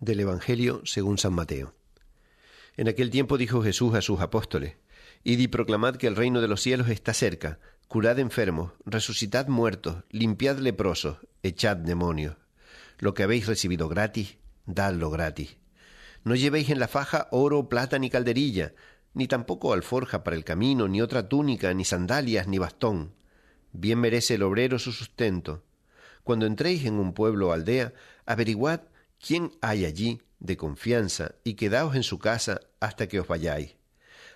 Del Evangelio según San Mateo. En aquel tiempo dijo Jesús a sus apóstoles, Id y proclamad que el reino de los cielos está cerca, curad enfermos, resucitad muertos, limpiad leprosos, echad demonios. Lo que habéis recibido gratis, dadlo gratis. No llevéis en la faja oro, plata ni calderilla, ni tampoco alforja para el camino, ni otra túnica, ni sandalias, ni bastón. Bien merece el obrero su sustento. Cuando entréis en un pueblo o aldea, averiguad quién hay allí de confianza y quedaos en su casa hasta que os vayáis.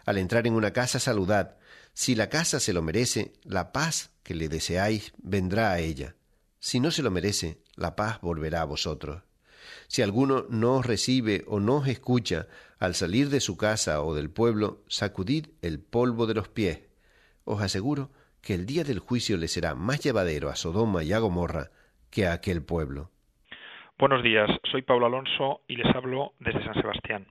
Al entrar en una casa, saludad. Si la casa se lo merece, la paz que le deseáis vendrá a ella. Si no se lo merece, la paz volverá a vosotros. Si alguno no os recibe o no os escucha al salir de su casa o del pueblo, sacudid el polvo de los pies. Os aseguro que el día del juicio le será más llevadero a Sodoma y a Gomorra que a aquel pueblo. Buenos días, soy Pablo Alonso y les hablo desde San Sebastián.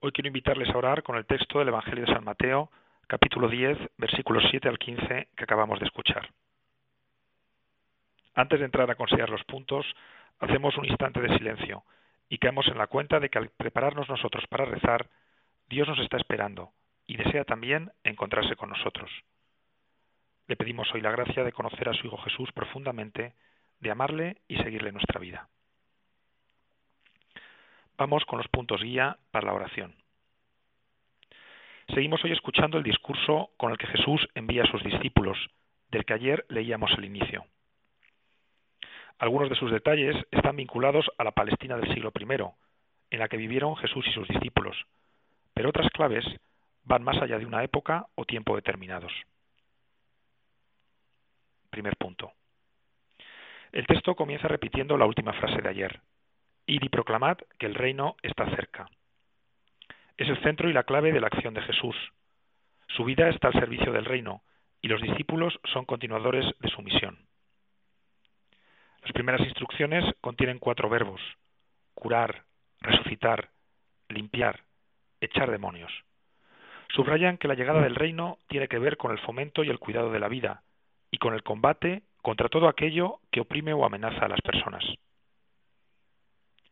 Hoy quiero invitarles a orar con el texto del Evangelio de San Mateo, capítulo 10, versículos 7 al 15 que acabamos de escuchar. Antes de entrar a considerar los puntos, hacemos un instante de silencio y caemos en la cuenta de que al prepararnos nosotros para rezar, Dios nos está esperando y desea también encontrarse con nosotros. Le pedimos hoy la gracia de conocer a su Hijo Jesús profundamente de amarle y seguirle nuestra vida. Vamos con los puntos guía para la oración. Seguimos hoy escuchando el discurso con el que Jesús envía a sus discípulos, del que ayer leíamos el inicio. Algunos de sus detalles están vinculados a la Palestina del siglo I, en la que vivieron Jesús y sus discípulos, pero otras claves van más allá de una época o tiempo determinados. Primer punto. El texto comienza repitiendo la última frase de ayer. Id y proclamad que el reino está cerca. Es el centro y la clave de la acción de Jesús. Su vida está al servicio del reino y los discípulos son continuadores de su misión. Las primeras instrucciones contienen cuatro verbos. Curar, resucitar, limpiar, echar demonios. Subrayan que la llegada del reino tiene que ver con el fomento y el cuidado de la vida y con el combate contra todo aquello que oprime o amenaza a las personas.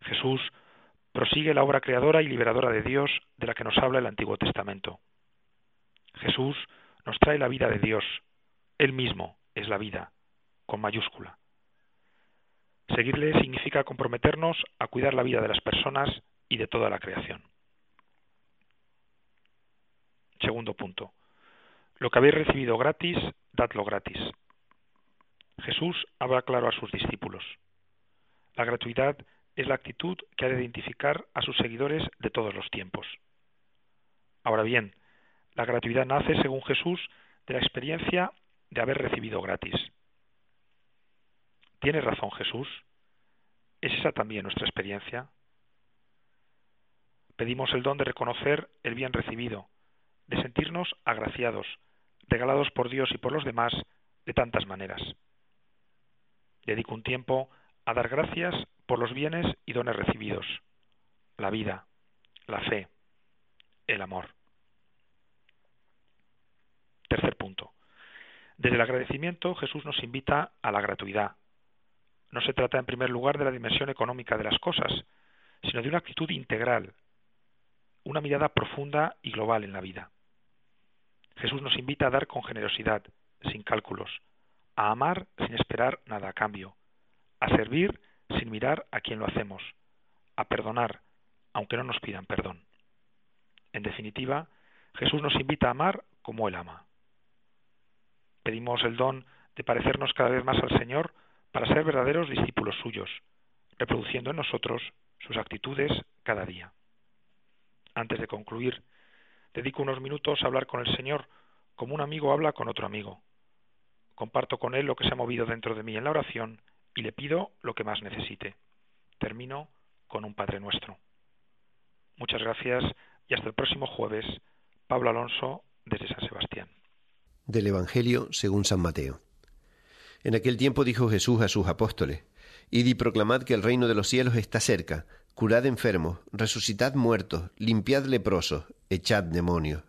Jesús prosigue la obra creadora y liberadora de Dios de la que nos habla el Antiguo Testamento. Jesús nos trae la vida de Dios. Él mismo es la vida, con mayúscula. Seguirle significa comprometernos a cuidar la vida de las personas y de toda la creación. Segundo punto. Lo que habéis recibido gratis, dadlo gratis. Jesús habla claro a sus discípulos. La gratuidad es la actitud que ha de identificar a sus seguidores de todos los tiempos. Ahora bien, la gratuidad nace, según Jesús, de la experiencia de haber recibido gratis. ¿Tiene razón Jesús? ¿Es esa también nuestra experiencia? Pedimos el don de reconocer el bien recibido, de sentirnos agraciados, regalados por Dios y por los demás de tantas maneras. Dedico un tiempo a dar gracias por los bienes y dones recibidos, la vida, la fe, el amor. Tercer punto. Desde el agradecimiento Jesús nos invita a la gratuidad. No se trata en primer lugar de la dimensión económica de las cosas, sino de una actitud integral, una mirada profunda y global en la vida. Jesús nos invita a dar con generosidad, sin cálculos, a amar sin esperar nada a cambio, a servir sin mirar a quién lo hacemos, a perdonar, aunque no nos pidan perdón. En definitiva, Jesús nos invita a amar como Él ama. Pedimos el don de parecernos cada vez más al Señor para ser verdaderos discípulos suyos, reproduciendo en nosotros sus actitudes cada día. Antes de concluir, dedico unos minutos a hablar con el Señor como un amigo habla con otro amigo, comparto con Él lo que se ha movido dentro de mí en la oración y le pido lo que más necesite. Termino con un Padre nuestro. Muchas gracias y hasta el próximo jueves. Pablo Alonso desde San Sebastián. Del Evangelio según San Mateo. En aquel tiempo dijo Jesús a sus apóstoles, Id y proclamad que el reino de los cielos está cerca, curad enfermos, resucitad muertos, limpiad leprosos, echad demonios.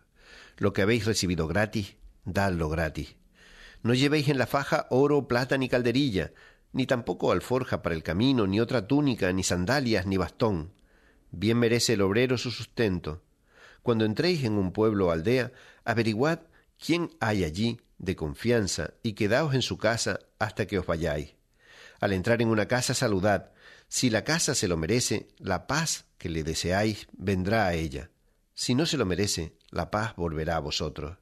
Lo que habéis recibido gratis, dadlo gratis. No llevéis en la faja oro, plata ni calderilla, ni tampoco alforja para el camino, ni otra túnica, ni sandalias, ni bastón. Bien merece el obrero su sustento. Cuando entréis en un pueblo o aldea, averiguad quién hay allí de confianza y quedaos en su casa hasta que os vayáis. Al entrar en una casa, saludad. Si la casa se lo merece, la paz que le deseáis vendrá a ella. Si no se lo merece, la paz volverá a vosotros.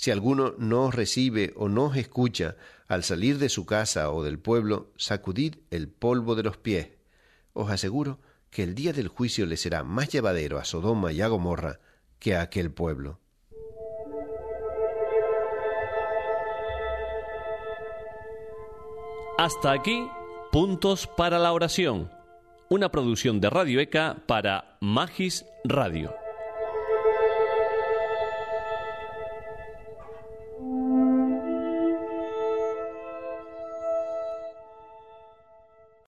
Si alguno no os recibe o no os escucha al salir de su casa o del pueblo, sacudid el polvo de los pies. Os aseguro que el día del juicio le será más llevadero a Sodoma y a Gomorra que a aquel pueblo. Hasta aquí, puntos para la oración. Una producción de Radio ECA para Magis Radio.